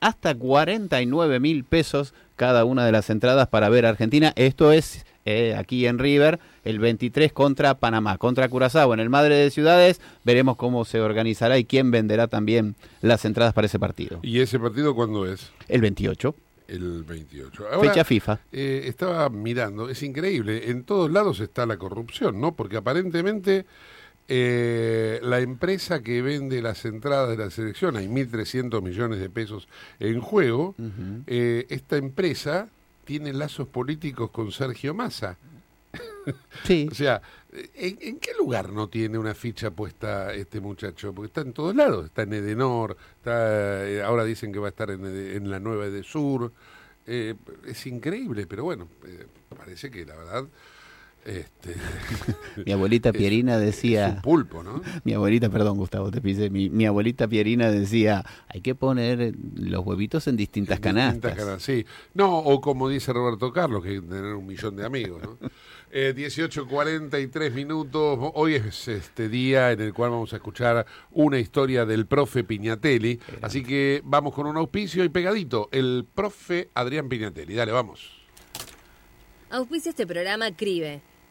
hasta 49 mil pesos cada una de las entradas para ver a Argentina. Esto es eh, aquí en River, el 23 contra Panamá, contra Curazao en el Madre de Ciudades. Veremos cómo se organizará y quién venderá también las entradas para ese partido. ¿Y ese partido cuándo es? El 28. El 28. Fecha FIFA. eh, estaba mirando, es increíble, en todos lados está la corrupción, ¿no? Porque aparentemente eh, la empresa que vende las entradas de la selección, hay 1.300 millones de pesos en juego, eh, esta empresa tiene lazos políticos con Sergio Massa. O sea, ¿en, qué lugar no tiene una ficha puesta este muchacho? Porque está en todos lados. Está en Edenor, está, eh, ahora dicen que va a estar en, en la nueva Edesur. Eh, es increíble, pero bueno, eh, parece que la verdad... Este, Mi abuelita Pierina decía... es un pulpo, ¿no? Mi abuelita, perdón Gustavo, te pisé. Mi, mi abuelita Pierina decía, hay que poner los huevitos en distintas canastas. Distintas canas, sí. No, o como dice Roberto Carlos, que hay que tener un millón de amigos, ¿no? Eh, 18.43 minutos. Hoy es este día en el cual vamos a escuchar una historia del profe Piñatelli. Así que vamos con un auspicio y pegadito. El profe Adrián Piñatelli. Dale, vamos. Auspicia este programa CRIBE.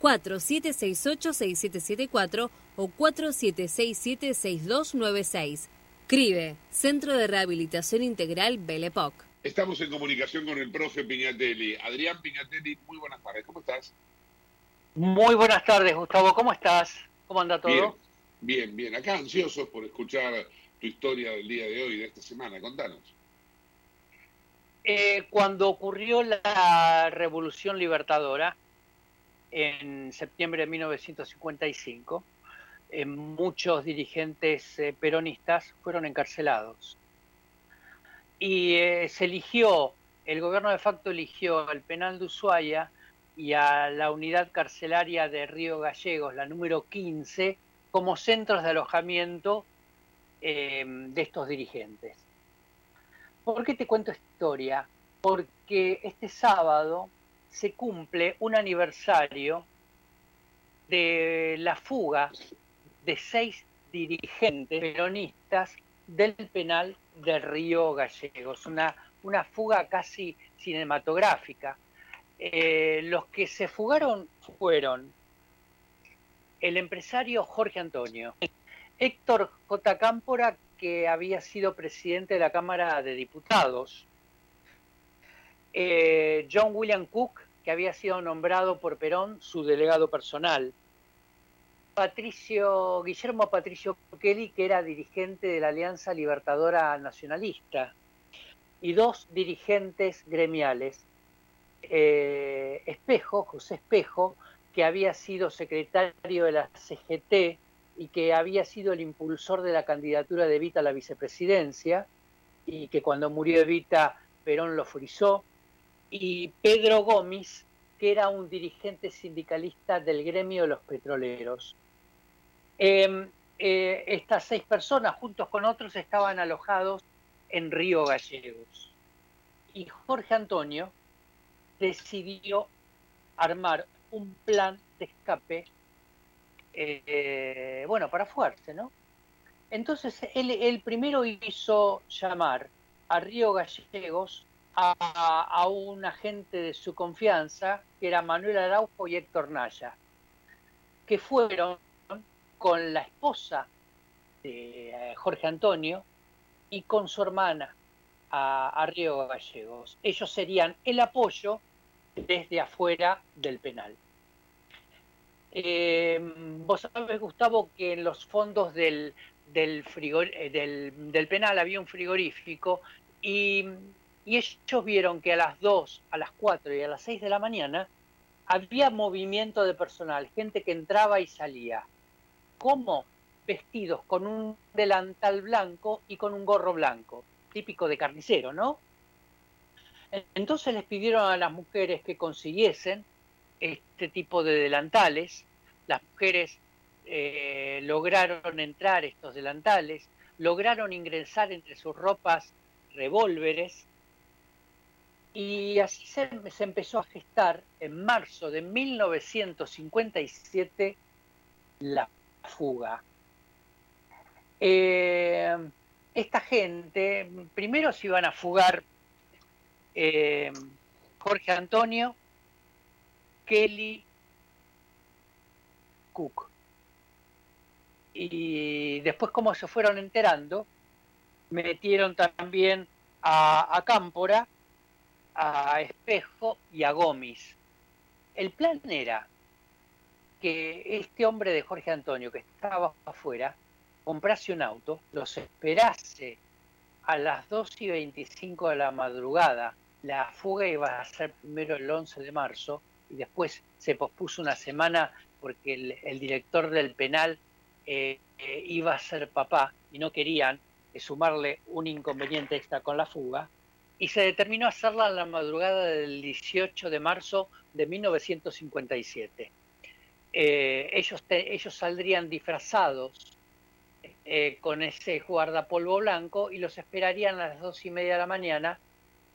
4768-6774 o 4767-6296. CRIBE, Centro de Rehabilitación Integral Belepoc. Estamos en comunicación con el profe Piñatelli. Adrián Piñatelli, muy buenas tardes. ¿Cómo estás? Muy buenas tardes, Gustavo. ¿Cómo estás? ¿Cómo anda todo? Bien, bien, bien. Acá ansiosos por escuchar tu historia del día de hoy, de esta semana. Contanos. Eh, cuando ocurrió la Revolución Libertadora, en septiembre de 1955, eh, muchos dirigentes eh, peronistas fueron encarcelados. Y eh, se eligió, el gobierno de facto eligió al penal de Ushuaia y a la unidad carcelaria de Río Gallegos, la número 15, como centros de alojamiento de estos dirigentes. ¿Por qué te cuento esta historia? Porque este sábado se cumple un aniversario de la fuga de seis dirigentes peronistas del penal de Río Gallegos, una, una fuga casi cinematográfica. Eh, los que se fugaron fueron el empresario Jorge Antonio, Héctor J. Cámpora, que había sido presidente de la Cámara de Diputados, eh, John William Cook, que había sido nombrado por Perón su delegado personal. Patricio, Guillermo Patricio Kelly, que era dirigente de la Alianza Libertadora Nacionalista, y dos dirigentes gremiales. Eh, Espejo, José Espejo, que había sido secretario de la CGT y que había sido el impulsor de la candidatura de Evita a la vicepresidencia, y que cuando murió Evita, Perón lo frizó, y Pedro Gómez, que era un dirigente sindicalista del gremio de los petroleros. Em, eh, estas seis personas, juntos con otros, estaban alojados en Río Gallegos. Y Jorge Antonio decidió armar un plan de escape, eh, bueno, para fugarse, ¿no? Entonces, él, él, primero hizo llamar a Río Gallegos a, a, un agente de su confianza, que era Manuel Araujo y Héctor Naya, que fueron con la esposa de eh, Jorge Antonio y con su hermana a, a Río Gallegos. Ellos serían el apoyo desde afuera del penal. Eh, vos sabés, Gustavo, que en los fondos del, del, frigor, eh, del, del, penal había un frigorífico y, y, ellos vieron que a las 2, a las 4 y a las 6 de la mañana había movimiento de personal, gente que entraba y salía. ¿Cómo? Vestidos con un delantal blanco y con un gorro blanco, típico de carnicero, ¿no? Entonces les pidieron a las mujeres que consiguiesen este tipo de delantales. Las mujeres eh, lograron entrar estos delantales, lograron ingresar entre sus ropas revólveres y así se, empezó a gestar en marzo de 1957 la fuga. Eh, esta gente primero se iban a fugar eh, Jorge Antonio, Kelly, Cook. Y después, como se fueron enterando, metieron también a, a Cámpora, a Espejo y a Gómez. El plan era que este hombre de Jorge Antonio, que estaba afuera, comprase un auto, los esperase a las 2 y 25 de la madrugada. La fuga iba a ser primero el 11 de marzo y después se pospuso una semana porque el, director del penal eh, eh, iba a ser papá y no querían sumarle un inconveniente extra con la fuga. Y se determinó hacerla en la madrugada del 18 de marzo de 1957. Eh, ellos, te, ellos saldrían disfrazados eh, con ese guardapolvo blanco y los esperarían a las dos y media de la mañana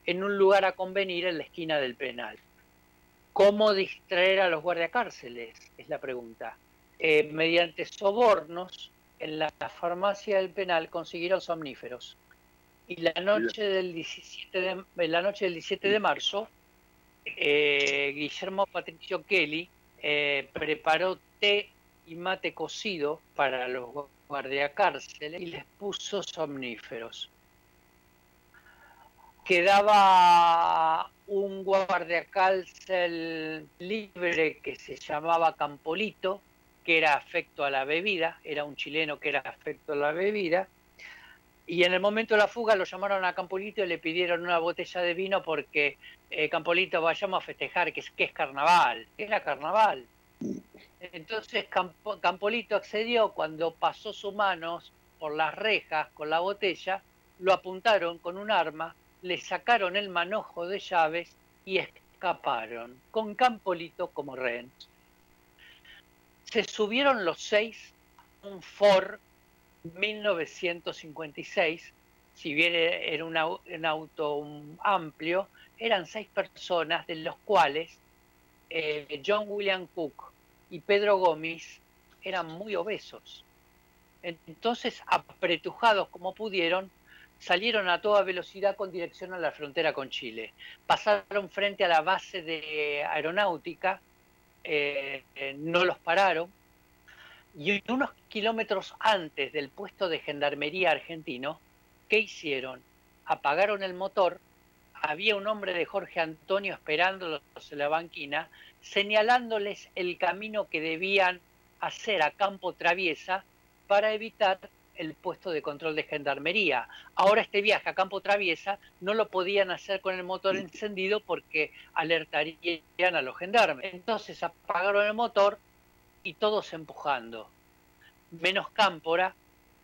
en un lugar a convenir en la esquina del penal. ¿Cómo distraer a los guardiacárceles? Es la pregunta. Eh, mediante sobornos, en la farmacia del penal consiguieron somníferos. Y la noche del 17 de, la noche del 17 de marzo, eh, Guillermo Patricio Kelly eh, preparó té y mate cocido para los guardiacárceles y les puso somníferos. Quedaba un guardiacárcel libre que se llamaba Campolito, que era afecto a la bebida, era un chileno que era afecto a la bebida, y en el momento de la fuga lo llamaron a Campolito y le pidieron una botella de vino porque eh, Campolito vayamos a festejar que es, que es carnaval, que era carnaval. Entonces Campo, Campolito accedió cuando pasó sus manos por las rejas con la botella, lo apuntaron con un arma, le sacaron el manojo de llaves y escaparon, con Campolito como rehén. Se subieron los seis a un Ford 1956, si bien era una, un auto amplio, eran seis personas, de los cuales eh, John William Cook y Pedro Gómez eran muy obesos. Entonces, apretujados como pudieron, salieron a toda velocidad con dirección a la frontera con Chile. Pasaron frente a la base de aeronáutica, eh, eh, no los pararon, y unos kilómetros antes del puesto de gendarmería argentino, ¿qué hicieron? Apagaron el motor, había un hombre de Jorge Antonio esperándolos en la banquina, señalándoles el camino que debían hacer a campo traviesa para evitar el puesto de control de gendarmería. Ahora este viaje a campo traviesa no lo podían hacer con el motor encendido porque alertarían a los gendarmes. Entonces apagaron el motor y todos empujando. Menos Cámpora,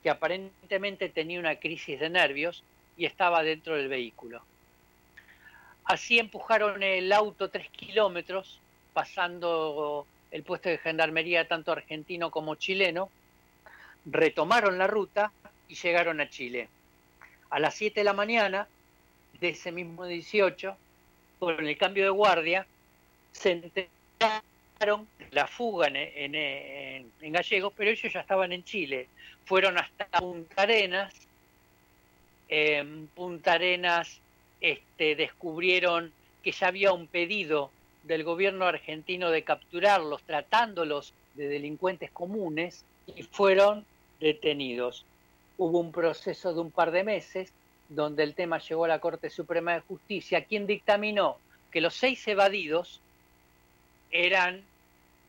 que aparentemente tenía una crisis de nervios y estaba dentro del vehículo. Así empujaron el auto tres kilómetros, pasando el puesto de gendarmería tanto argentino como chileno, retomaron la ruta y llegaron a Chile. A las 7 de la mañana de ese mismo 18, con el cambio de guardia, se enteraron la fuga en, Gallegos, pero ellos ya estaban en Chile. Fueron hasta Punta Arenas. En Punta Arenas este, descubrieron que ya había un pedido del gobierno argentino de capturarlos, tratándolos de delincuentes comunes, y fueron detenidos. Hubo un proceso de un par de meses donde el tema llegó a la Corte Suprema de Justicia, quien dictaminó que los seis evadidos eran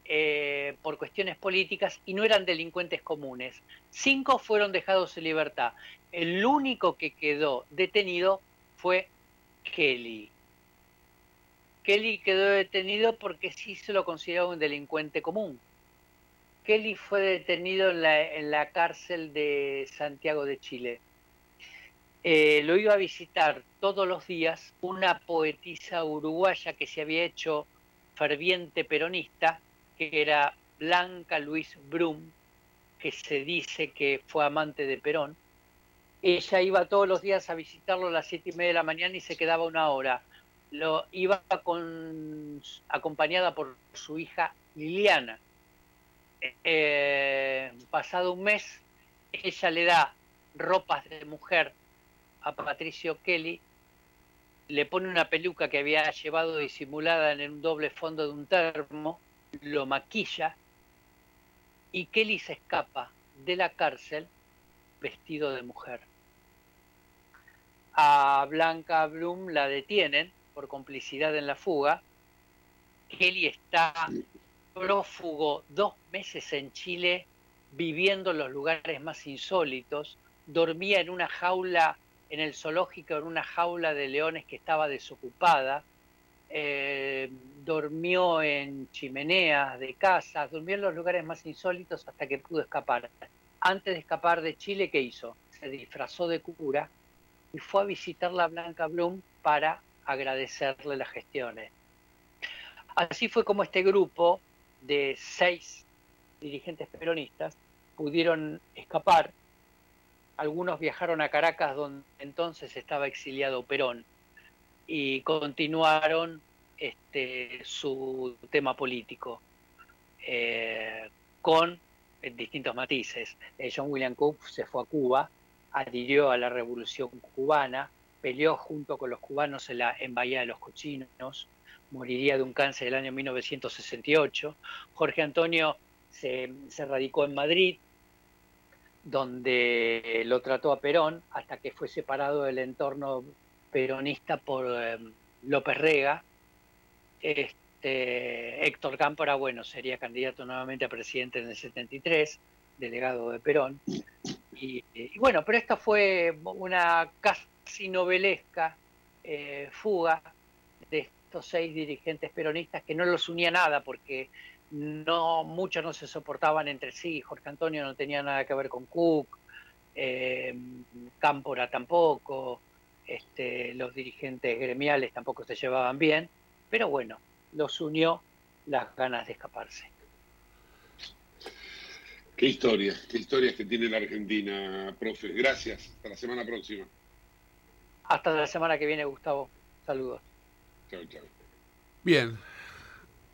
eh, por cuestiones políticas y no eran delincuentes comunes. Cinco fueron dejados en libertad. El único que quedó detenido fue Kelly. Kelly quedó detenido porque sí se lo consideraba un delincuente común. Kelly fue detenido en la, cárcel de Santiago de Chile. Eh, lo iba a visitar todos los días una poetisa uruguaya que se había hecho ferviente peronista, que era Blanca Luis Brum, que se dice que fue amante de Perón. Ella iba todos los días a visitarlo a las siete y media de la mañana y se quedaba una hora. Lo iba acompañada por su hija Liliana eh, pasado un mes, ella le da ropas de mujer a Patricio Kelly, le pone una peluca que había llevado disimulada en un doble fondo de un termo, lo maquilla y Kelly se escapa de la cárcel vestido de mujer. A Blanca Bloom la detienen por complicidad en la fuga. Kelly está prófugo dos meses en Chile, viviendo en los lugares más insólitos, dormía en una jaula, en el zoológico, en una jaula de leones que estaba desocupada, eh, durmió en chimeneas de casas, durmió en los lugares más insólitos hasta que pudo escapar. Antes de escapar de Chile, ¿qué hizo? Se disfrazó de cura y fue a visitar la Blanca Bloom para agradecerle las gestiones. Así fue como este grupo de seis dirigentes peronistas pudieron escapar. Algunos viajaron a Caracas, donde entonces estaba exiliado Perón, y continuaron este, su tema político eh, con distintos matices. Eh, John William Cook se fue a Cuba, adhirió a la revolución cubana, peleó junto con los cubanos en la en Bahía de los Cochinos, moriría de un cáncer el año 1968. Jorge Antonio se, radicó en Madrid, donde lo trató a Perón hasta que fue separado del entorno peronista por em, López Rega. Este, Héctor Cámpora, bueno, sería candidato nuevamente a presidente en el 73, delegado de Perón. Y, bueno, pero esta fue una casi novelesca eh, fuga de estos seis dirigentes peronistas que no los unía nada porque no muchos no se soportaban entre sí. Jorge Antonio no tenía nada que ver con Cook, eh, Cámpora tampoco, este, los dirigentes gremiales tampoco se llevaban bien, pero bueno, los unió las ganas de escaparse. Qué historia, qué historias que tiene la Argentina, profe. Gracias. Hasta la semana próxima. Hasta la semana que viene, Gustavo. Saludos. Bien.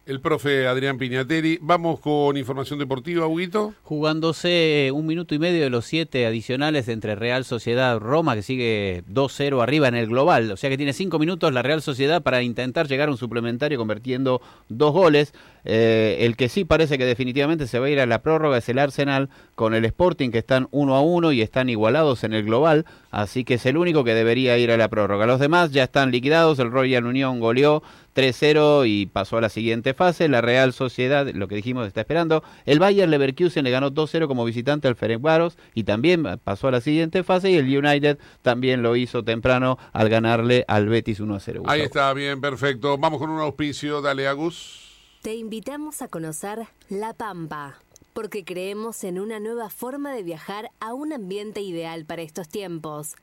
El profe Adrián Piñateri. Vamos con información deportiva, Huguito. Jugándose un minuto y medio de los siete adicionales entre Real Sociedad Roma, que sigue 2-0 arriba en el global. O sea que tiene cinco minutos la Real Sociedad para intentar llegar a un suplementario convirtiendo dos goles. Eh, el que sí parece que definitivamente se va a ir a la prórroga es el Arsenal con el Sporting, que están uno a uno y están igualados en el global. Así que es el único que debería ir a la prórroga. Los demás ya están liquidados. El Royal Unión goleó 3-0 y pasó a la siguiente fase. La Real Sociedad, lo que dijimos, está esperando. El Bayern Leverkusen le ganó 2-0 como visitante al Ferencváros y también pasó a la siguiente fase. Y el United también lo hizo temprano al ganarle al Betis 1-0. Ahí está, bien, perfecto. Vamos con un auspicio. Dale, Agus. Te invitamos a conocer La Pampa, porque creemos en una nueva forma de viajar a un ambiente ideal para estos tiempos.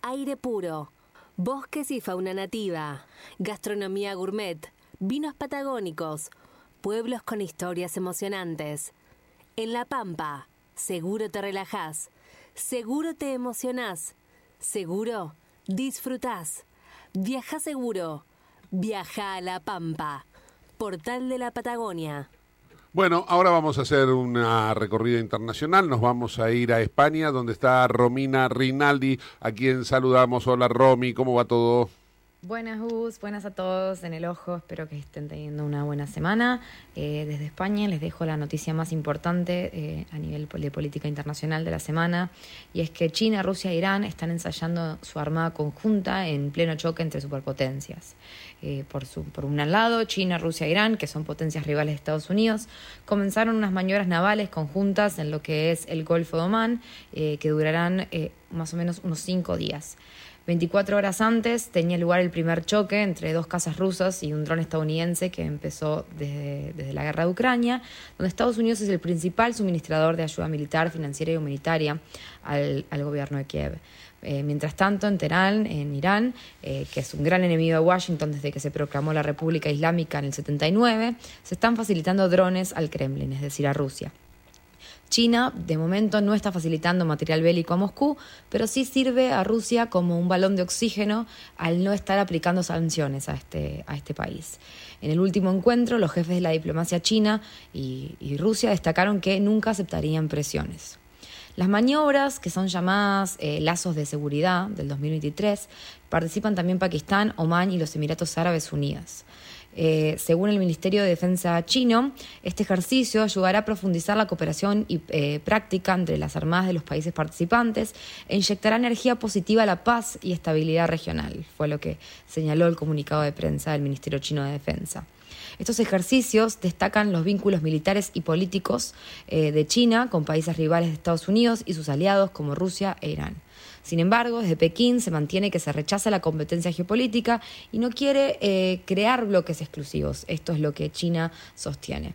Aire puro, bosques y fauna nativa, gastronomía gourmet, vinos patagónicos, pueblos con historias emocionantes. En La Pampa, seguro te relajás, seguro te emocionás, seguro disfrutás. Viaja seguro, viaja a La Pampa. Portal de la Patagonia. Bueno, ahora vamos a hacer una recorrida internacional. Nos vamos a ir a España, donde está Romina Rinaldi, a quien saludamos. Hola Romy, ¿cómo va todo? Buenas, Gus, buenas a todos en el ojo. Espero que estén teniendo una buena semana. Eh, desde España les dejo la noticia más importante eh, a nivel de política internacional de la semana, y es que China, Rusia e Irán están ensayando su armada conjunta en pleno choque entre superpotencias. Eh, por, su, por un lado, China, Rusia e Irán, que son potencias rivales de Estados Unidos, comenzaron unas maniobras navales conjuntas en lo que es el Golfo de Omán, que durarán más o menos unos cinco días. 24 horas antes tenía lugar el primer choque entre dos casas rusas y un dron estadounidense que empezó desde, la guerra de Ucrania, donde Estados Unidos es el principal suministrador de ayuda militar, financiera y humanitaria al, gobierno de Kiev. Eh, mientras tanto, en Teherán, en Irán, eh, que es un gran enemigo de Washington desde que se proclamó la República Islámica en el 79, se están facilitando drones al Kremlin, es decir, a Rusia. China, de momento, no está facilitando material bélico a Moscú, pero sí sirve a Rusia como un balón de oxígeno al no estar aplicando sanciones a este, a este país. En el último encuentro, los jefes de la diplomacia china y, Rusia destacaron que nunca aceptarían presiones. Las maniobras, que son llamadas eh, lazos de seguridad del 2023, participan también Pakistán, Omán y los Emiratos Árabes Unidos. Eh, según el Ministerio de Defensa chino, este ejercicio ayudará a profundizar la cooperación y, eh, práctica entre las armadas de los países participantes e inyectará energía positiva a la paz y estabilidad regional, fue lo que señaló el comunicado de prensa del Ministerio chino de Defensa. Estos ejercicios destacan los vínculos militares y políticos eh, de China con países rivales de Estados Unidos y sus aliados como Rusia e Irán. Sin embargo, desde Pekín se mantiene que se rechaza la competencia geopolítica y no quiere eh, crear bloques exclusivos. Esto es lo que China sostiene.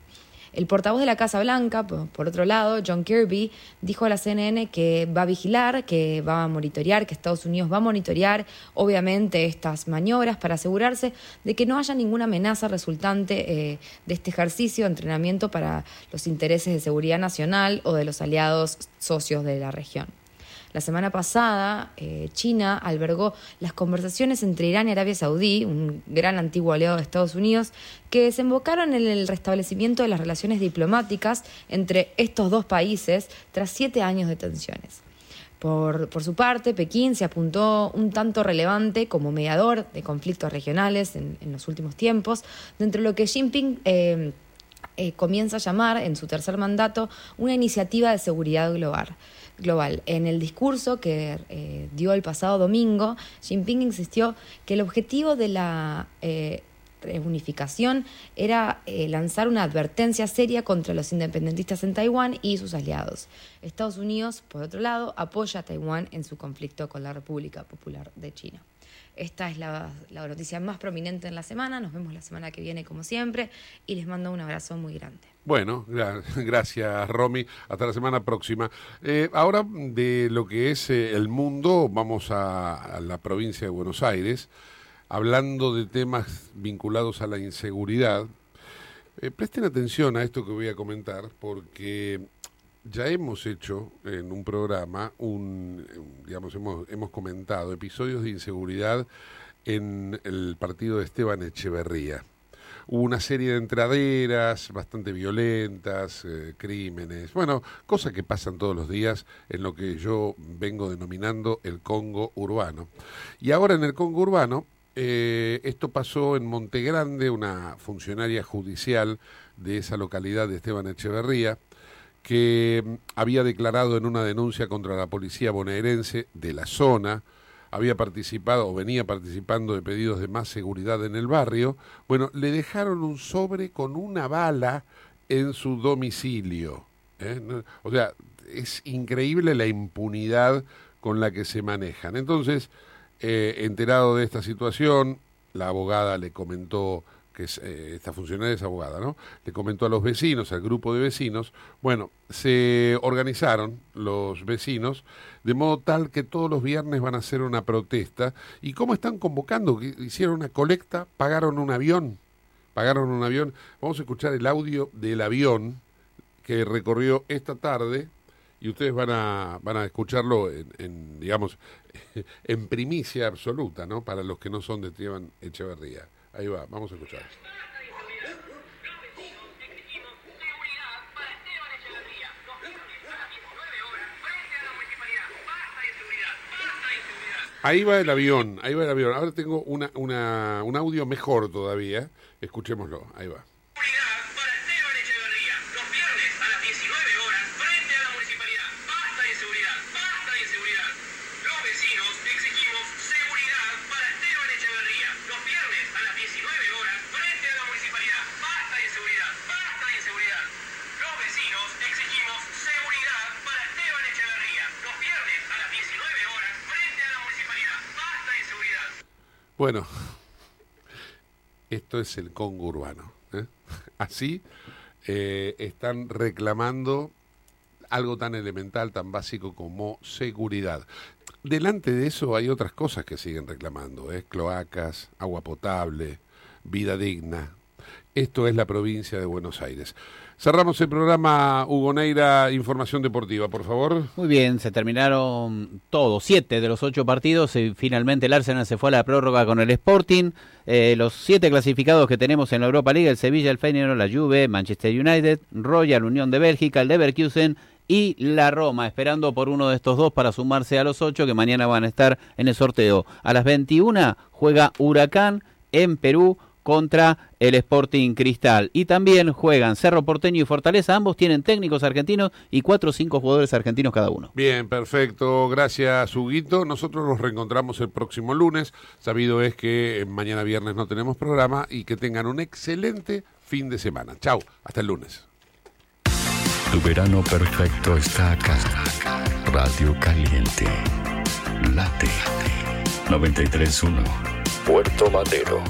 El portavoz de la Casa Blanca, por otro lado, John Kirby, dijo a la CNN que va a vigilar, que va a monitorear, que Estados Unidos va a monitorear, obviamente, estas maniobras para asegurarse de que no haya ninguna amenaza resultante eh, de este ejercicio de entrenamiento para los intereses de seguridad nacional o de los aliados socios de la región. La semana pasada, eh, China albergó las conversaciones entre Irán y Arabia Saudí, un gran antiguo aliado de Estados Unidos, que desembocaron en el restablecimiento de las relaciones diplomáticas entre estos dos países tras siete años de tensiones. Por, su parte, Pekín se apuntó un tanto relevante como mediador de conflictos regionales en, los últimos tiempos, dentro de lo que Xi Jinping eh, eh, comienza a llamar en su tercer mandato una iniciativa de seguridad global global. En el discurso que eh, dio el pasado domingo, Jinping insistió que el objetivo de la eh, reunificación era eh, lanzar una advertencia seria contra los independentistas en Taiwán y sus aliados. Estados Unidos, por otro lado, apoya a Taiwán en su conflicto con la República Popular de China. Esta es la, noticia más prominente en la semana. Nos vemos la semana que viene, como siempre, y les mando un abrazo muy grande. Bueno, gracias Romy. Hasta la semana próxima. Eh, ahora de lo que es eh, el mundo, vamos a, la provincia de Buenos Aires, hablando de temas vinculados a la inseguridad. Eh, presten atención a esto que voy a comentar, porque ya hemos hecho en un programa, un, digamos, hemos, hemos comentado episodios de inseguridad en el partido de Esteban Echeverría. hubo una serie de entraderas bastante violentas, eh, crímenes, bueno, cosas que pasan todos los días en lo que yo vengo denominando el Congo urbano. Y ahora en el Congo urbano, eh, esto pasó en Montegrande, una funcionaria judicial de esa localidad de Esteban Echeverría, que mm, había declarado en una denuncia contra la policía bonaerense de la zona, había participado o venía participando de pedidos de más seguridad en el barrio, bueno, le dejaron un sobre con una bala en su domicilio. ¿eh? O sea, es increíble la impunidad con la que se manejan. Entonces, eh, enterado de esta situación, la abogada le comentó que eh, esta funcionaria es abogada, ¿no? Le comentó a los vecinos, al grupo de vecinos, bueno, se organizaron los vecinos de modo tal que todos los viernes van a hacer una protesta. ¿Y cómo están convocando? Hicieron una colecta, pagaron un avión, pagaron un avión. Vamos a escuchar el audio del avión que recorrió esta tarde y ustedes van a, van a escucharlo en, en, digamos, en primicia absoluta, ¿no? Para los que no son de Esteban Echeverría. Ahí va, vamos a escuchar. Ahí va el avión, ahí va el avión. Ahora tengo una, una, un audio mejor todavía. Escuchémoslo, ahí va. Bueno, esto es el Congo urbano. ¿eh? Así eh, están reclamando algo tan elemental, tan básico como seguridad. Delante de eso hay otras cosas que siguen reclamando, ¿eh? cloacas, agua potable, vida digna. Esto es la provincia de Buenos Aires. Cerramos el programa Hugo Neira, Información Deportiva, por favor. Muy bien, se terminaron todos, siete de los ocho partidos. y finalmente el Arsenal se fue a la prórroga con el Sporting. Eh, los siete clasificados que tenemos en la Europa League, el Sevilla, el Feyenoord, la Juve, Manchester United, Royal Unión de Bélgica, el Leverkusen y la Roma, esperando por uno de estos dos para sumarse a los ocho que mañana van a estar en el sorteo. A las 21 juega Huracán en Perú contra el Sporting Cristal. Y también juegan Cerro Porteño y Fortaleza. Ambos tienen técnicos argentinos y cuatro o cinco jugadores argentinos cada uno. Bien, perfecto. Gracias, Huguito. Nosotros nos reencontramos el próximo lunes. Sabido es que mañana viernes no tenemos programa y que tengan un excelente fin de semana. Chau, hasta el lunes. Tu verano perfecto está acá. Radio Caliente. Late. 931. Puerto Madero.